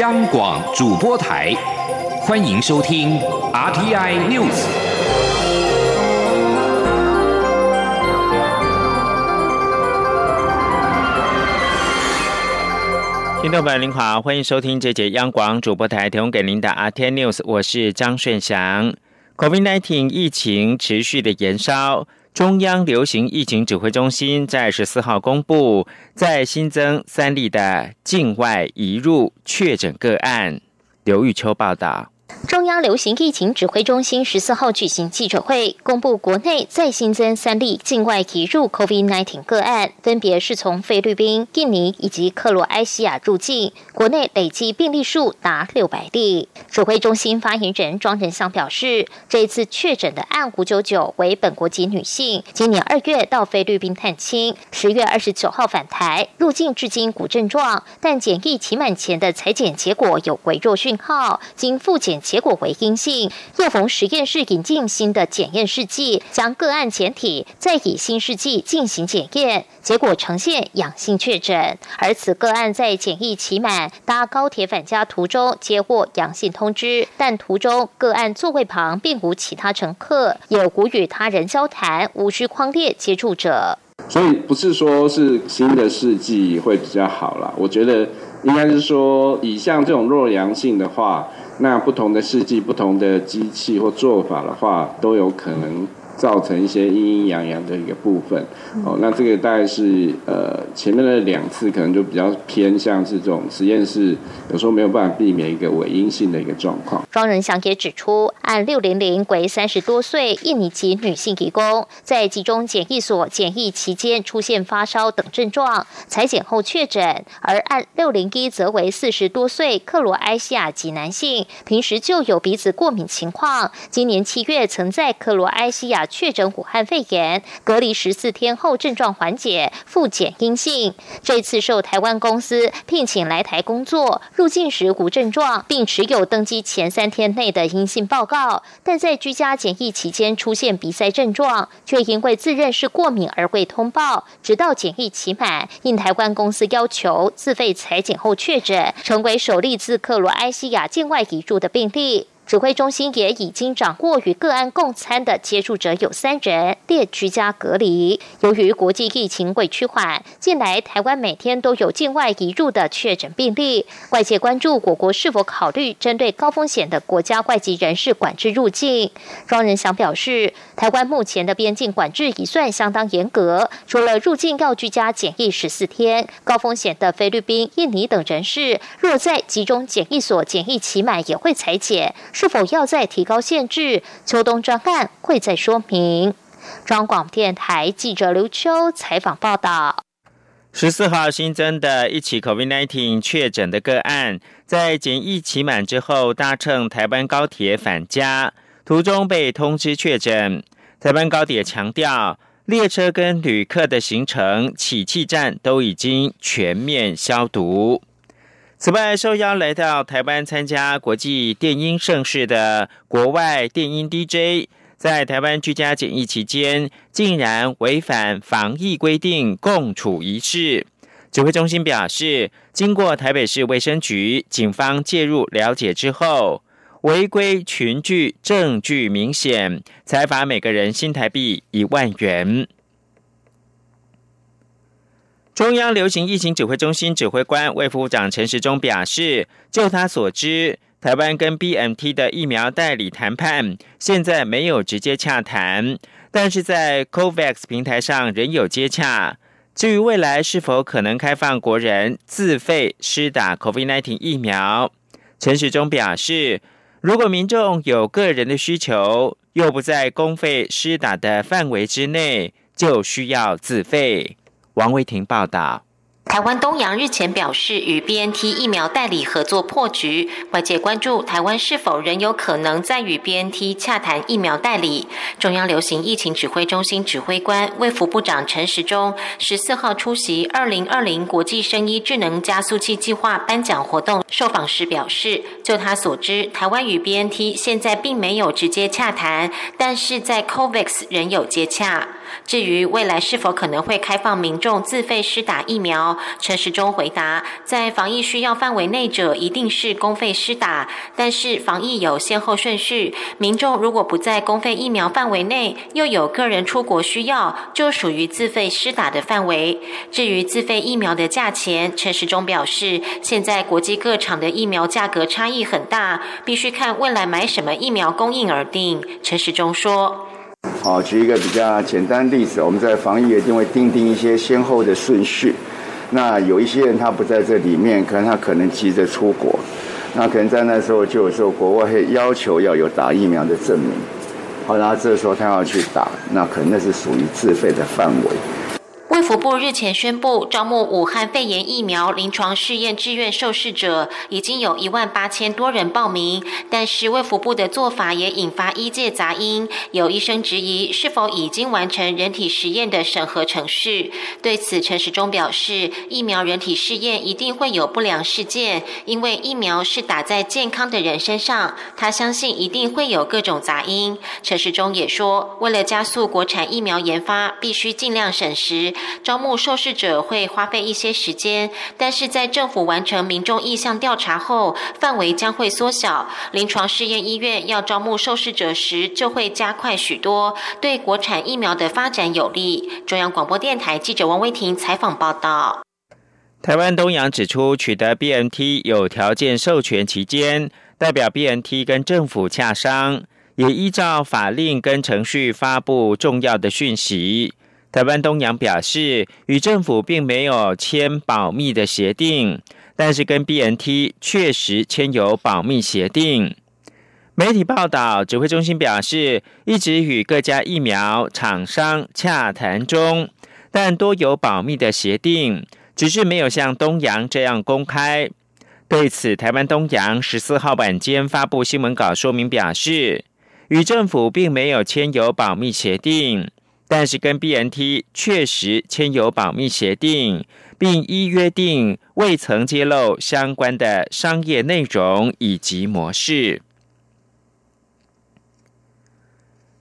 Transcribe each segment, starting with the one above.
央广主播台，欢迎收听 RTI News。听众朋友您好，欢迎收听这节央广主播台提供给您的 RTI News，我是张顺祥。COVID-19 疫情持续的延烧。中央流行疫情指挥中心在十四号公布，在新增三例的境外移入确诊个案。刘玉秋报道。中央流行疫情指挥中心十四号举行记者会，公布国内再新增三例境外移入 COVID-19 个案，分别是从菲律宾、印尼以及克罗埃西亚入境，国内累计病例数达六百例。指挥中心发言人庄仁祥表示，这一次确诊的案五九九为本国籍女性，今年二月到菲律宾探亲，十月二十九号返台，入境至今无症状，但检疫期满前的裁检结果有微弱讯号，经复检。结果为阴性，又逢实验室引进新的检验试剂，将个案检体再以新试剂进行检验，结果呈现阳性确诊。而此个案在检疫期满搭高铁返家途中接获阳性通知，但途中个案座位旁并无其他乘客，也无与他人交谈，无需框列接触者。所以不是说是新的试剂会比较好啦，我觉得应该是说以像这种弱阳性的话。那不同的试剂、不同的机器或做法的话，都有可能。造成一些阴阴阳阳的一个部分，哦，那这个大概是呃前面的两次可能就比较偏向是这种实验室，有时候没有办法避免一个伪阴性的一个状况。庄仁祥也指出，按六零零为三十多岁印尼籍女性提供，在集中检疫所检疫期间出现发烧等症状，裁检后确诊；而按六零一则为四十多岁克罗埃西亚籍男性，平时就有鼻子过敏情况，今年七月曾在克罗埃西亚。确诊武汉肺炎，隔离十四天后症状缓解，复检阴性。这次受台湾公司聘请来台工作，入境时无症状，并持有登机前三天内的阴性报告，但在居家检疫期间出现鼻塞症状，却因为自认是过敏而未通报，直到检疫期满，应台湾公司要求自费裁剪后确诊，成为首例自克罗埃西亚境外移入的病例。指挥中心也已经掌握与个案共餐的接触者有三人，列居家隔离。由于国际疫情未趋缓，近来台湾每天都有境外移入的确诊病例，外界关注我国是否考虑针对高风险的国家外籍人士管制入境。庄仁祥表示，台湾目前的边境管制已算相当严格，除了入境要居家检疫十四天，高风险的菲律宾、印尼等人士，若在集中检疫所检疫期满，也会裁减。是否要再提高限制？秋冬专案会再说明。中广电台记者刘秋采访报道。十四号新增的一起 COVID-19 确诊的个案，在检疫期满之后，搭乘台湾高铁返家，途中被通知确诊。台湾高铁强调，列车跟旅客的行程、起气站都已经全面消毒。此外，受邀来到台湾参加国际电音盛事的国外电音 DJ，在台湾居家检疫期间，竟然违反防疫规定共处一室。指挥中心表示，经过台北市卫生局、警方介入了解之后，违规群聚证据明显，才罚每个人新台币一万元。中央流行疫情指挥中心指挥官卫副长陈时中表示，就他所知，台湾跟 BMT 的疫苗代理谈判现在没有直接洽谈，但是在 COVAX 平台上仍有接洽。至于未来是否可能开放国人自费施打 COVID-19 疫苗，陈时中表示，如果民众有个人的需求，又不在公费施打的范围之内，就需要自费。王维婷报道。台湾东洋日前表示与 BNT 疫苗代理合作破局，外界关注台湾是否仍有可能再与 BNT 洽谈疫苗代理。中央流行疫情指挥中心指挥官卫福部长陈时中十四号出席二零二零国际生医智能加速器计划颁奖活动，受访时表示，就他所知，台湾与 BNT 现在并没有直接洽谈，但是在 COVAX 仍有接洽。至于未来是否可能会开放民众自费施打疫苗，陈时中回答，在防疫需要范围内者，一定是公费施打，但是防疫有先后顺序，民众如果不在公费疫苗范围内，又有个人出国需要，就属于自费施打的范围。至于自费疫苗的价钱，陈时中表示，现在国际各厂的疫苗价格差异很大，必须看未来买什么疫苗供应而定。陈时中说：“好，举一个比较简单例子，我们在防疫一定会定定一些先后的顺序。那有一些人他不在这里面，可能他可能急着出国，那可能在那时候就有时候国外会要求要有打疫苗的证明。好，然后这时候他要去打，那可能那是属于自费的范围。”卫福部日前宣布，招募武汉肺炎疫苗临床试验志愿受试者，已经有一万八千多人报名。但是卫福部的做法也引发医界杂音，有医生质疑是否已经完成人体实验的审核程序。对此，陈时中表示，疫苗人体试验一定会有不良事件，因为疫苗是打在健康的人身上，他相信一定会有各种杂音。陈时中也说，为了加速国产疫苗研发，必须尽量省时。招募受试者会花费一些时间，但是在政府完成民众意向调查后，范围将会缩小。临床试验医院要招募受试者时，就会加快许多，对国产疫苗的发展有利。中央广播电台记者王威婷采访报道。台湾东阳指出，取得 BNT 有条件授权期间，代表 BNT 跟政府洽商，也依照法令跟程序发布重要的讯息。台湾东洋表示，与政府并没有签保密的协定，但是跟 BNT 确实签有保密协定。媒体报道，指挥中心表示，一直与各家疫苗厂商洽谈中，但多有保密的协定，只是没有像东洋这样公开。对此，台湾东洋十四号晚间发布新闻稿说明表示，与政府并没有签有保密协定。但是跟 BNT 确实签有保密协定，并依约定未曾揭露相关的商业内容以及模式。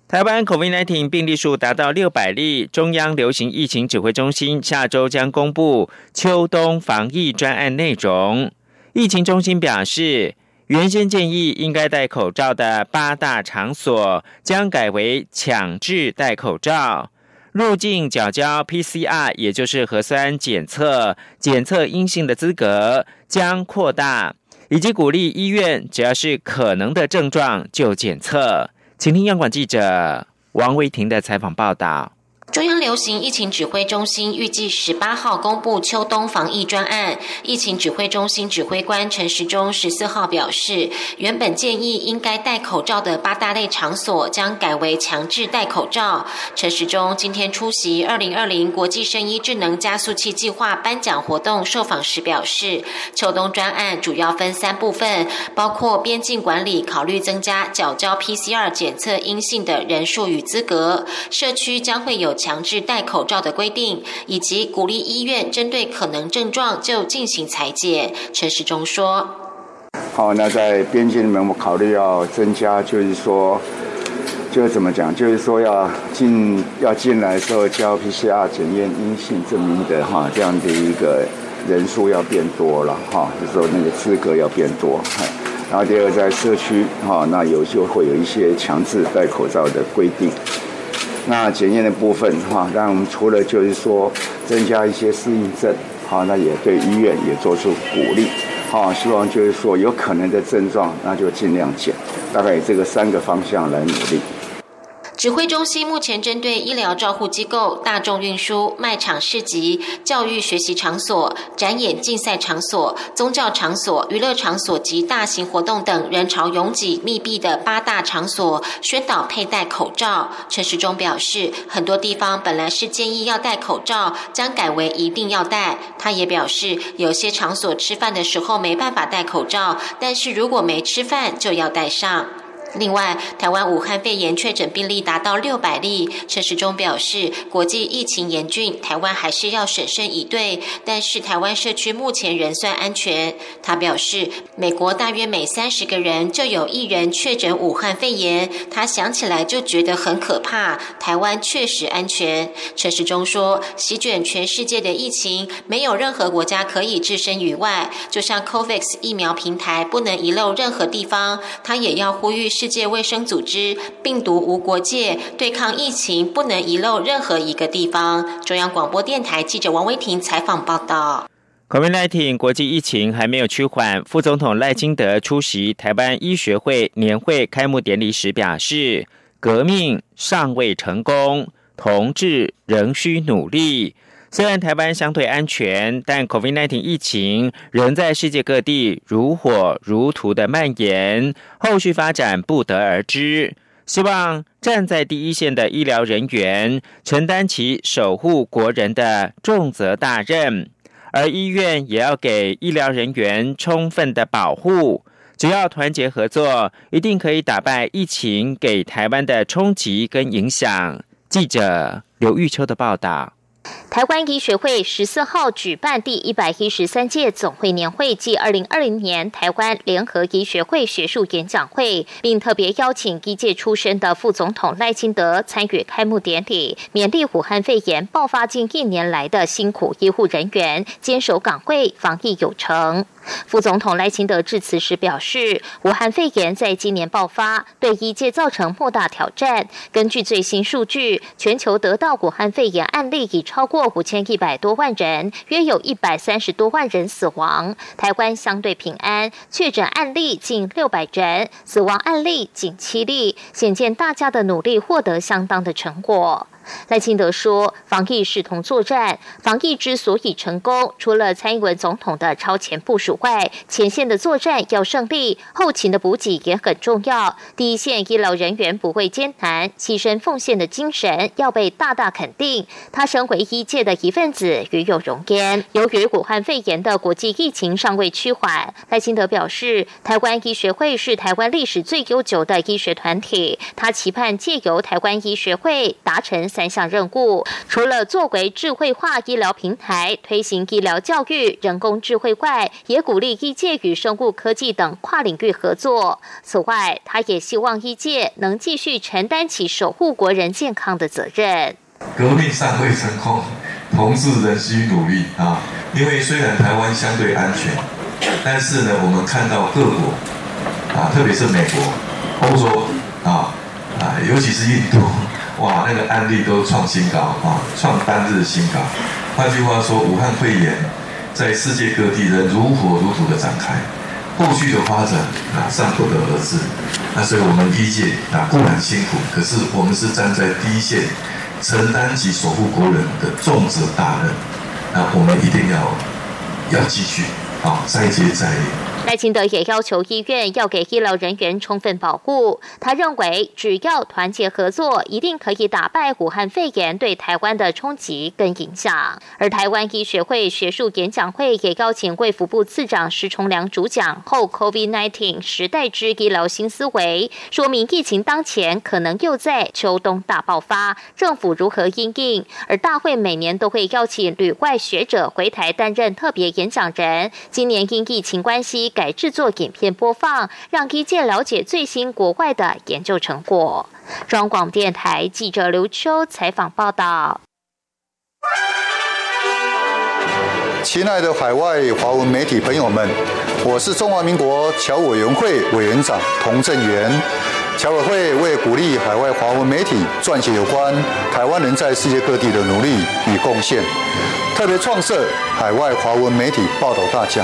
台湾 COVID-19 病例数达到六百例，中央流行疫情指挥中心下周将公布秋冬防疫专案内容。疫情中心表示。原先建议应该戴口罩的八大场所，将改为强制戴口罩。入境缴交 PCR，也就是核酸检测，检测阴性的资格将扩大，以及鼓励医院只要是可能的症状就检测。请听央广记者王维婷的采访报道。中央流行疫情指挥中心预计十八号公布秋冬防疫专案。疫情指挥中心指挥官陈时中十四号表示，原本建议应该戴口罩的八大类场所将改为强制戴口罩。陈时中今天出席二零二零国际生医智能加速器计划颁奖活动受访时表示，秋冬专案主要分三部分，包括边境管理考虑增加缴交 PCR 检测阴性的人数与资格，社区将会有。强制戴口罩的规定，以及鼓励医院针对可能症状就进行裁剪。陈时中说：“好，那在边境里面，我们考虑要增加，就是说，就是怎么讲，就是说要进要进来的时候交 PCR 检验阴性证明的哈，这样的一个人数要变多了哈，就是说那个资格要变多。然后第二，在社区哈，那有就会有一些强制戴口罩的规定。”那检验的部分哈，让我们除了就是说增加一些适应症，好，那也对医院也做出鼓励，好，希望就是说有可能的症状，那就尽量减，大概以这个三个方向来努力。指挥中心目前针对医疗照护机构、大众运输、卖场、市集、教育学习场所、展演竞赛场所、宗教场所、娱乐场所及大型活动等人潮拥挤密闭的八大场所，宣导佩戴口罩。陈时中表示，很多地方本来是建议要戴口罩，将改为一定要戴。他也表示，有些场所吃饭的时候没办法戴口罩，但是如果没吃饭就要戴上。另外，台湾武汉肺炎确诊病例达到六百例。陈时中表示，国际疫情严峻，台湾还是要审慎以对。但是，台湾社区目前仍算安全。他表示，美国大约每三十个人就有一人确诊武汉肺炎，他想起来就觉得很可怕。台湾确实安全。陈时中说，席卷全世界的疫情，没有任何国家可以置身于外。就像 COVAX 疫苗平台不能遗漏任何地方，他也要呼吁。世界卫生组织病毒无国界，对抗疫情不能遗漏任何一个地方。中央广播电台记者王威婷采访报道。COVID-19 国际疫情还没有趋缓，副总统赖清德出席台湾医学会年会开幕典礼时表示：“革命尚未成功，同志仍需努力。”虽然台湾相对安全，但 COVID-19 疫情仍在世界各地如火如荼的蔓延，后续发展不得而知。希望站在第一线的医疗人员承担起守护国人的重责大任，而医院也要给医疗人员充分的保护。只要团结合作，一定可以打败疫情给台湾的冲击跟影响。记者刘玉秋的报道。台湾医学会十四号举办第一百一十三届总会年会暨二零二零年台湾联合医学会学术演讲会，并特别邀请医界出身的副总统赖清德参与开幕典礼，勉励武汉肺炎爆发近一年来的辛苦医护人员坚守岗位，防疫有成。副总统赖清德致辞时表示，武汉肺炎在今年爆发，对医界造成莫大挑战。根据最新数据，全球得到武汉肺炎案例已超过五千一百多万人，约有一百三十多万人死亡。台湾相对平安，确诊案例近六百人，死亡案例仅七例，显见大家的努力获得相当的成果。赖清德说：“防疫视同作战，防疫之所以成功，除了蔡英文总统的超前部署外，前线的作战要胜利，后勤的补给也很重要。第一线医疗人员不畏艰难、牺牲奉献的精神要被大大肯定。他身为医界的一份子，与有荣焉。由于武汉肺炎的国际疫情尚未趋缓，赖清德表示，台湾医学会是台湾历史最悠久的医学团体，他期盼借由台湾医学会达成。”三项任务，除了作为智慧化医疗平台、推行医疗教育、人工智慧外，也鼓励医界与生物科技等跨领域合作。此外，他也希望医界能继续承担起守护国人健康的责任。革命尚未成功，同志仍需努力啊！因为虽然台湾相对安全，但是呢，我们看到各国啊，特别是美国、欧洲啊啊，尤其是印度。哇，那个案例都创新高啊，创单日新高。换句话说，武汉肺炎在世界各地仍如火如荼的展开，后续的发展啊尚不得而知。那所以我们医界啊固然辛苦，可是我们是站在第一线，承担起守护国人的重责大任。那我们一定要要继续啊再接再厉。赖清德也要求医院要给医疗人员充分保护。他认为，只要团结合作，一定可以打败武汉肺炎对台湾的冲击跟影响。而台湾医学会学术演讲会也邀请卫福部次长石崇良主讲后，COVID-19 时代之医疗新思维，说明疫情当前可能又在秋冬大爆发，政府如何应应。而大会每年都会邀请旅外学者回台担任特别演讲人，今年因疫情关系。改制作影片播放，让一界了解最新国外的研究成果。中广电台记者刘秋采访报道。亲爱的海外华文媒体朋友们，我是中华民国侨委员会委员长童振源。侨委会为鼓励海外华文媒体撰写有关台湾人在世界各地的努力与贡献，特别创设海外华文媒体报道大奖。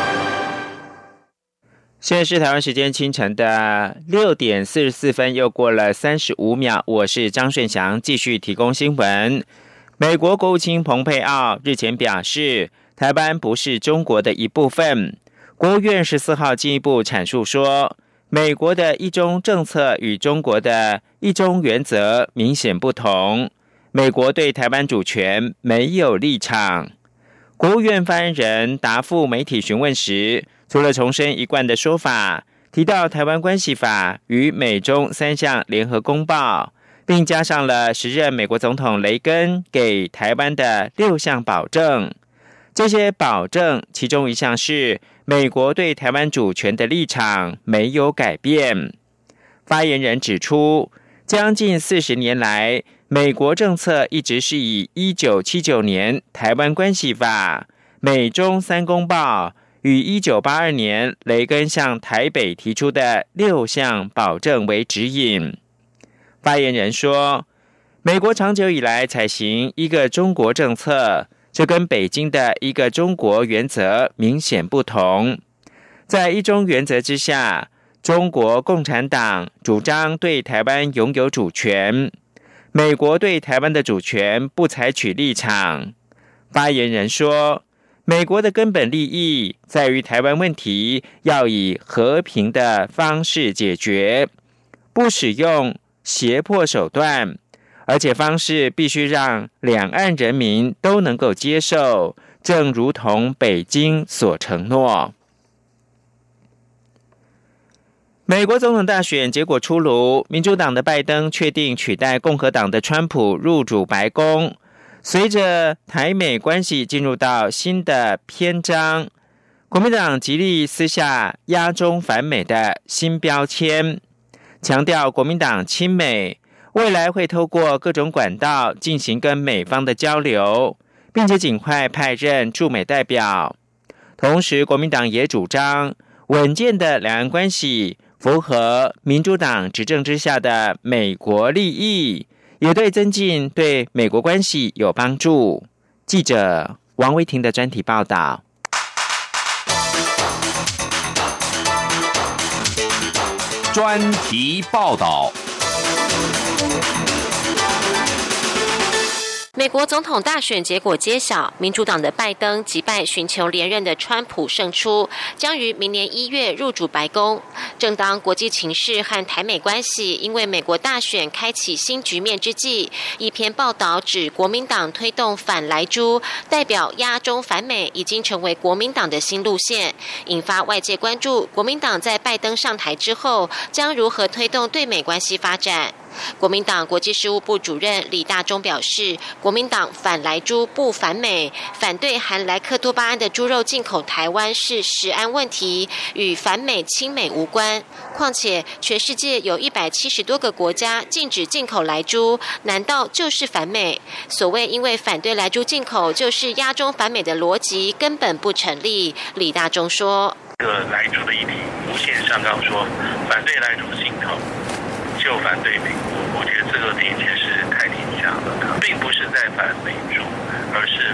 现在是台湾时间清晨的六点四十四分，又过了三十五秒。我是张顺祥，继续提供新闻。美国国务卿蓬佩奥日前表示，台湾不是中国的一部分。国务院十四号进一步阐述说，美国的一中政策与中国的一中原则明显不同。美国对台湾主权没有立场。国务院发言人答复媒体询问时。除了重申一贯的说法，提到《台湾关系法》与美中三项联合公报，并加上了时任美国总统雷根给台湾的六项保证。这些保证其中一项是美国对台湾主权的立场没有改变。发言人指出，将近四十年来，美国政策一直是以一九七九年《台湾关系法》、美中三公报。与一九八二年雷根向台北提出的六项保证为指引。发言人说：“美国长久以来采行一个中国政策，这跟北京的一个中国原则明显不同。在一中原则之下，中国共产党主张对台湾拥有主权，美国对台湾的主权不采取立场。”发言人说。美国的根本利益在于台湾问题要以和平的方式解决，不使用胁迫手段，而且方式必须让两岸人民都能够接受，正如同北京所承诺。美国总统大选结果出炉，民主党的拜登确定取代共和党的川普入主白宫。随着台美关系进入到新的篇章，国民党极力撕下“压中反美”的新标签，强调国民党亲美，未来会透过各种管道进行跟美方的交流，并且尽快派任驻美代表。同时，国民党也主张稳健的两岸关系符合民主党执政之下的美国利益。也对增进对美国关系有帮助。记者王维婷的专题报道。专题报道。美国总统大选结果揭晓，民主党的拜登击败寻求连任的川普胜出，将于明年一月入主白宫。正当国际情势和台美关系因为美国大选开启新局面之际，一篇报道指国民党推动反莱猪，代表压中反美，已经成为国民党的新路线，引发外界关注。国民党在拜登上台之后，将如何推动对美关系发展？国民党国际事务部主任李大中表示，国民党反莱猪不反美，反对含莱克多巴胺的猪肉进口台湾是食安问题，与反美亲美无关。况且，全世界有一百七十多个国家禁止进口莱猪，难道就是反美？所谓因为反对莱猪进口就是压中反美的逻辑根本不成立。李大中说：“这个莱猪的议题，无限上纲说反对莱猪进口。”就反对这个听起来是太牵强了，并不是在反美中，而是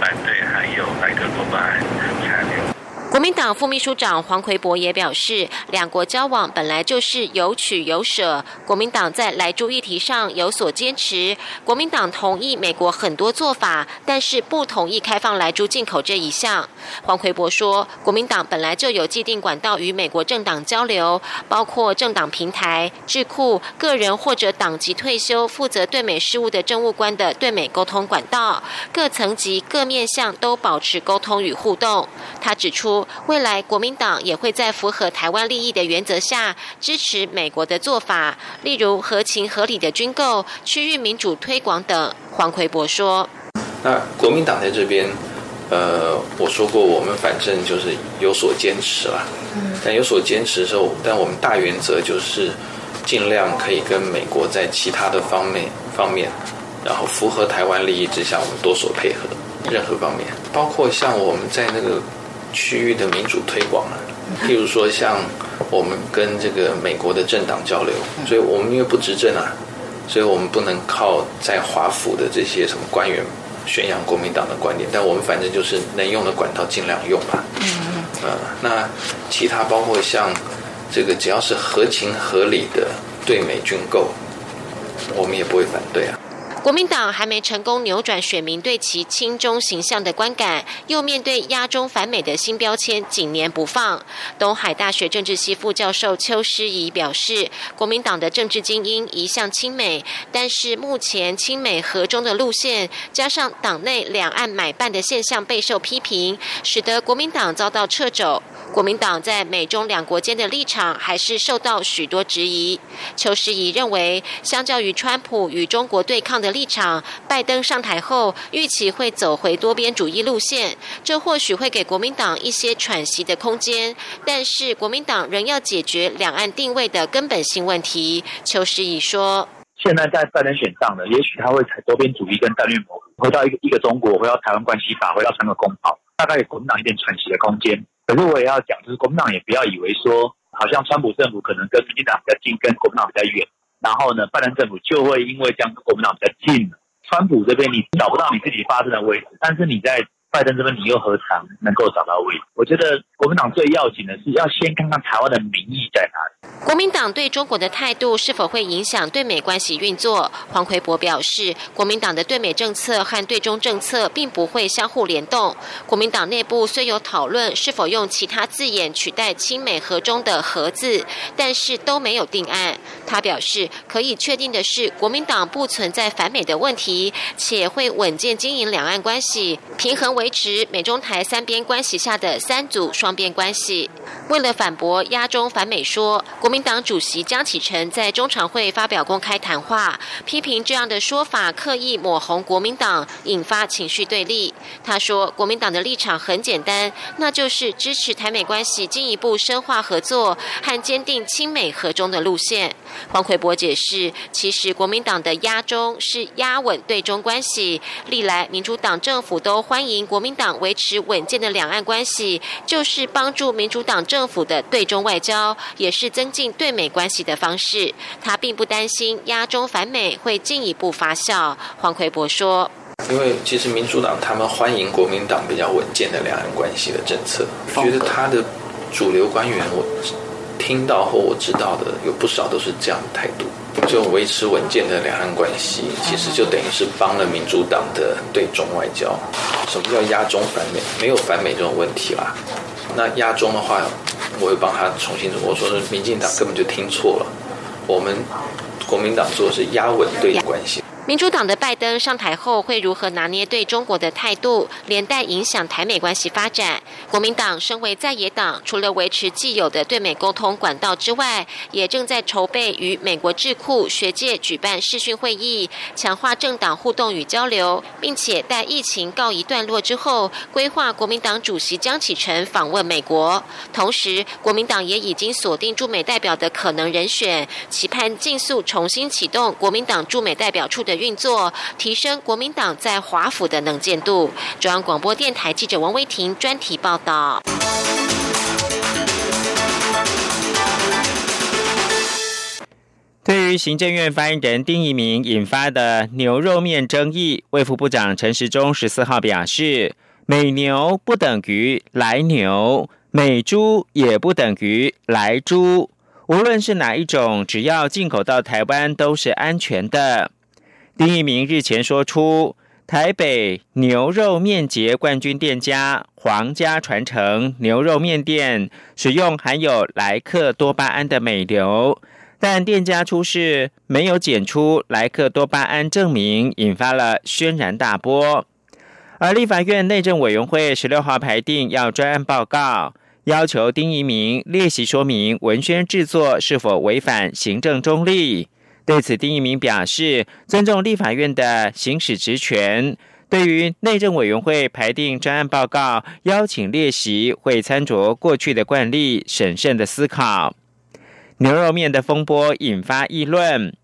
反对还有莱克多巴胺残留。国民党副秘书长黄奎博也表示，两国交往本来就是有取有舍。国民党在来猪议题上有所坚持，国民党同意美国很多做法，但是不同意开放来猪进口这一项。黄奎博说，国民党本来就有既定管道与美国政党交流，包括政党平台、智库、个人或者党籍退休负责对美事务的政务官的对美沟通管道，各层级各面向都保持沟通与互动。他指出。未来国民党也会在符合台湾利益的原则下支持美国的做法，例如合情合理的军购、区域民主推广等。黄奎博说：“那国民党在这边，呃，我说过，我们反正就是有所坚持了。但有所坚持的时候，但我们大原则就是尽量可以跟美国在其他的方面方面，然后符合台湾利益之下，我们多所配合，任何方面，包括像我们在那个。”区域的民主推广啊，譬如说像我们跟这个美国的政党交流，所以我们因为不执政啊，所以我们不能靠在华府的这些什么官员宣扬国民党的观点，但我们反正就是能用的管道尽量用吧。呃，那其他包括像这个只要是合情合理的对美军购，我们也不会反对啊。国民党还没成功扭转选民对其亲中形象的观感，又面对压中反美的新标签紧黏不放。东海大学政治系副教授邱诗怡表示，国民党的政治精英一向亲美，但是目前亲美和中的路线，加上党内两岸买办的现象备受批评，使得国民党遭到撤走。国民党在美中两国间的立场还是受到许多质疑。邱诗仪认为，相较于川普与中国对抗的立场，拜登上台后预期会走回多边主义路线，这或许会给国民党一些喘息的空间。但是，国民党仍要解决两岸定位的根本性问题。邱世仪说：“现在在拜登选上了，也许他会采多边主义跟战略模糊，回到一个一个中国，回到台湾关系法，回到三个公报，大概给国民党一点喘息的空间。”可是我也要讲，就是国民党也不要以为说，好像川普政府可能跟民进党比较近，跟国民党比较远，然后呢，拜登政府就会因为将跟国民党比较近。川普这边你找不到你自己发生的位置，但是你在拜登这边你又何尝能够找到位？我觉得国民党最要紧的是要先看看台湾的民意在哪里。国民党对中国的态度是否会影响对美关系运作？黄奎博表示，国民党的对美政策和对中政策并不会相互联动。国民党内部虽有讨论是否用其他字眼取代亲美和中的“和”字，但是都没有定案。他表示，可以确定的是，国民党不存在反美的问题，且会稳健经营两岸关系，平衡维持美中台三边关系下的三组双边关系。为了反驳压中反美说，国民党主席江启臣在中常会发表公开谈话，批评这样的说法刻意抹红国民党，引发情绪对立。他说，国民党的立场很简单，那就是支持台美关系进一步深化合作和坚定亲美和中的路线。黄奎博解释，其实国民党的压中是压稳对中关系，历来民主党政府都欢迎国民党维持稳健的两岸关系，就是帮助民主党政府的对中外交，也是增。进对美关系的方式，他并不担心压中反美会进一步发酵。黄奎博说：“因为其实民主党他们欢迎国民党比较稳健的两岸关系的政策，觉得他的主流官员我听到或我知道的有不少都是这样的态度，就维持稳健的两岸关系，其实就等于是帮了民主党的对中外交。什么叫压中反美？没有反美这种问题啦。那压中的话。”我会帮他重新我说是民进党根本就听错了，我们国民党做的是压稳对关系。民主党的拜登上台后会如何拿捏对中国的态度，连带影响台美关系发展？国民党身为在野党，除了维持既有的对美沟通管道之外，也正在筹备与美国智库学界举办视讯会议，强化政党互动与交流，并且待疫情告一段落之后，规划国民党主席江启臣访问美国。同时，国民党也已经锁定驻美代表的可能人选，期盼尽速重新启动国民党驻美代表处的。运作，提升国民党在华府的能见度。中央广播电台记者王威婷专题报道。对于行政院发言人丁一明引发的牛肉面争议，卫副部长陈时中十四号表示，美牛不等于来牛，美猪也不等于来猪，无论是哪一种，只要进口到台湾都是安全的。丁一鸣日前说出，台北牛肉面节冠军店家皇家传承牛肉面店使用含有莱克多巴胺的美流，但店家出示没有检出莱克多巴胺证明，引发了轩然大波。而立法院内政委员会十六号排定要专案报告，要求丁一鸣列席说明文宣制作是否违反行政中立。对此，丁一鸣表示尊重立法院的行使职权。对于内政委员会排定专案报告，邀请列席，会参酌过去的惯例，审慎的思考。牛肉面的风波引发议论，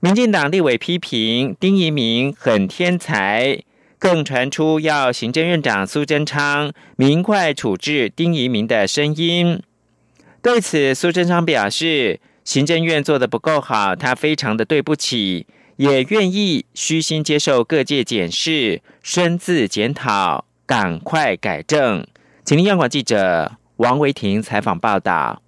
民进党立委批评丁一鸣很天才，更传出要行政院长苏贞昌明快处置丁一鸣的声音。对此，苏贞昌表示。行政院做的不够好，他非常的对不起，也愿意虚心接受各界检视，深自检讨，赶快改正。请听央广记者王维婷采访报道。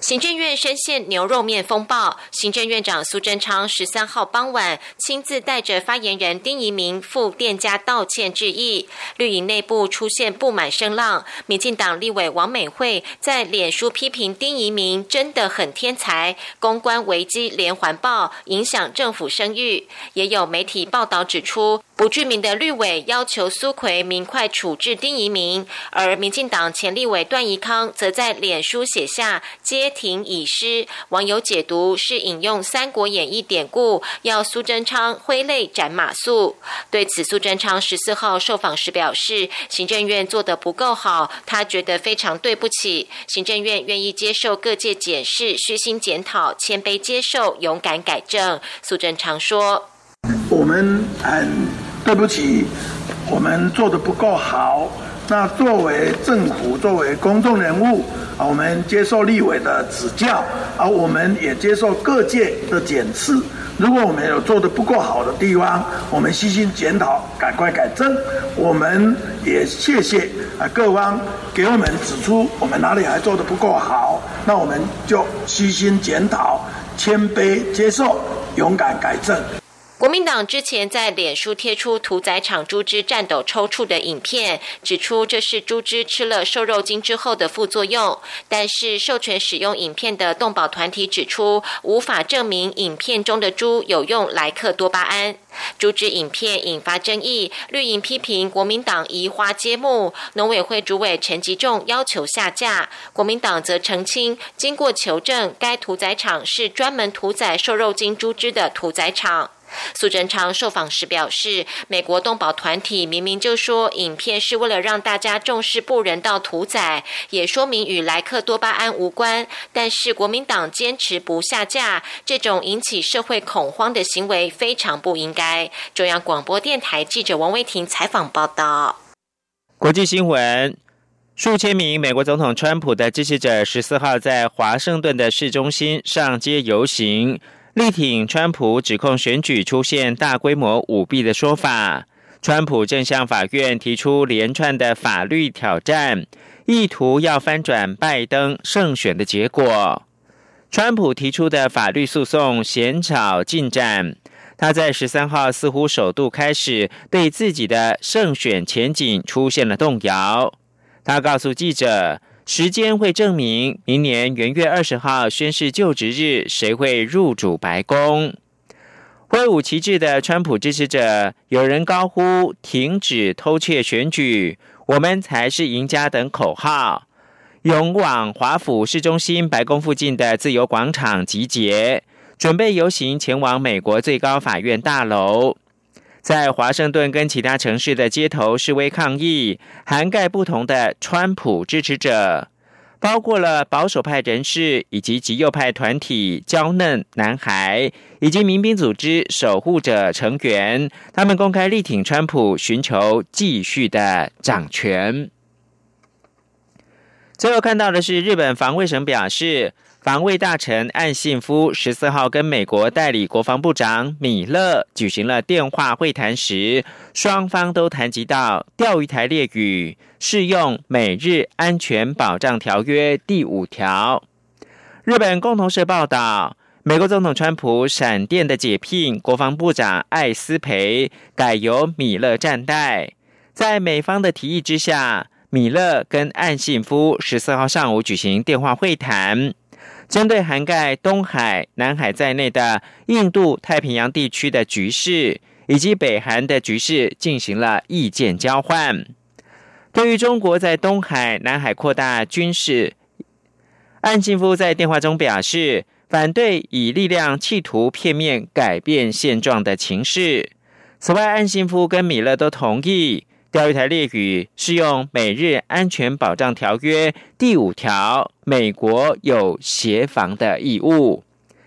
行政院深陷牛肉面风暴，行政院长苏贞昌十三号傍晚亲自带着发言人丁仪明赴店家道歉致意。绿营内部出现不满声浪，民进党立委王美惠在脸书批评丁仪明真的很天才，公关危机连环爆，影响政府声誉。也有媒体报道指出。不具名的绿委要求苏奎明快处置丁仪明，而民进党前立委段宜康则在脸书写下“街亭已失”，网友解读是引用《三国演义》典故，要苏贞昌挥泪斩马谡。对此，苏贞昌十四号受访时表示，行政院做得不够好，他觉得非常对不起。行政院愿意接受各界检视，虚心检讨，谦卑接受，勇敢改正。苏贞昌说：“我们很。”对不起，我们做的不够好。那作为政府，作为公众人物啊，我们接受立委的指教，而我们也接受各界的检视。如果我们有做的不够好的地方，我们悉心检讨，赶快改正。我们也谢谢啊各方给我们指出我们哪里还做的不够好，那我们就悉心检讨，谦卑接受，勇敢改正。国民党之前在脸书贴出屠宰场猪只战斗抽搐的影片，指出这是猪只吃了瘦肉精之后的副作用。但是授权使用影片的动保团体指出，无法证明影片中的猪有用莱克多巴胺。猪只影片引发争议，绿营批评国民党移花接木，农委会主委陈吉仲要求下架。国民党则澄清，经过求证，该屠宰场是专门屠宰瘦肉精猪只的屠宰场。苏贞昌受访时表示，美国动保团体明明就说影片是为了让大家重视不人道屠宰，也说明与莱克多巴胺无关，但是国民党坚持不下架，这种引起社会恐慌的行为非常不应该。中央广播电台记者王威婷采访报道。国际新闻：数千名美国总统川普的支持者十四号在华盛顿的市中心上街游行。力挺川普指控选举出现大规模舞弊的说法，川普正向法院提出连串的法律挑战，意图要翻转拜登胜选的结果。川普提出的法律诉讼鲜少进展，他在十三号似乎首度开始对自己的胜选前景出现了动摇。他告诉记者。时间会证明，明年元月二十号宣誓就职日，谁会入主白宫？挥舞旗帜的川普支持者，有人高呼“停止偷窃选举，我们才是赢家”等口号，勇往华府市中心白宫附近的自由广场集结，准备游行前往美国最高法院大楼。在华盛顿跟其他城市的街头示威抗议，涵盖不同的川普支持者，包括了保守派人士以及极右派团体娇嫩男孩以及民兵组织守护者成员，他们公开力挺川普，寻求继续的掌权。最后看到的是，日本防卫省表示。防卫大臣岸信夫十四号跟美国代理国防部长米勒举行了电话会谈时，双方都谈及到钓鱼台列屿适用美日安全保障条约第五条。日本共同社报道，美国总统川普闪电的解聘国防部长艾斯培，改由米勒站代。在美方的提议之下，米勒跟岸信夫十四号上午举行电话会谈。针对涵盖东海、南海在内的印度太平洋地区的局势，以及北韩的局势，进行了意见交换。对于中国在东海、南海扩大军事，岸信夫在电话中表示反对以力量企图片面改变现状的情势。此外，岸信夫跟米勒都同意。钓鱼台列屿适用美日安全保障条约第五条，美国有协防的义务。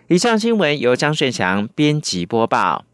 以上新闻由张顺祥编辑播报。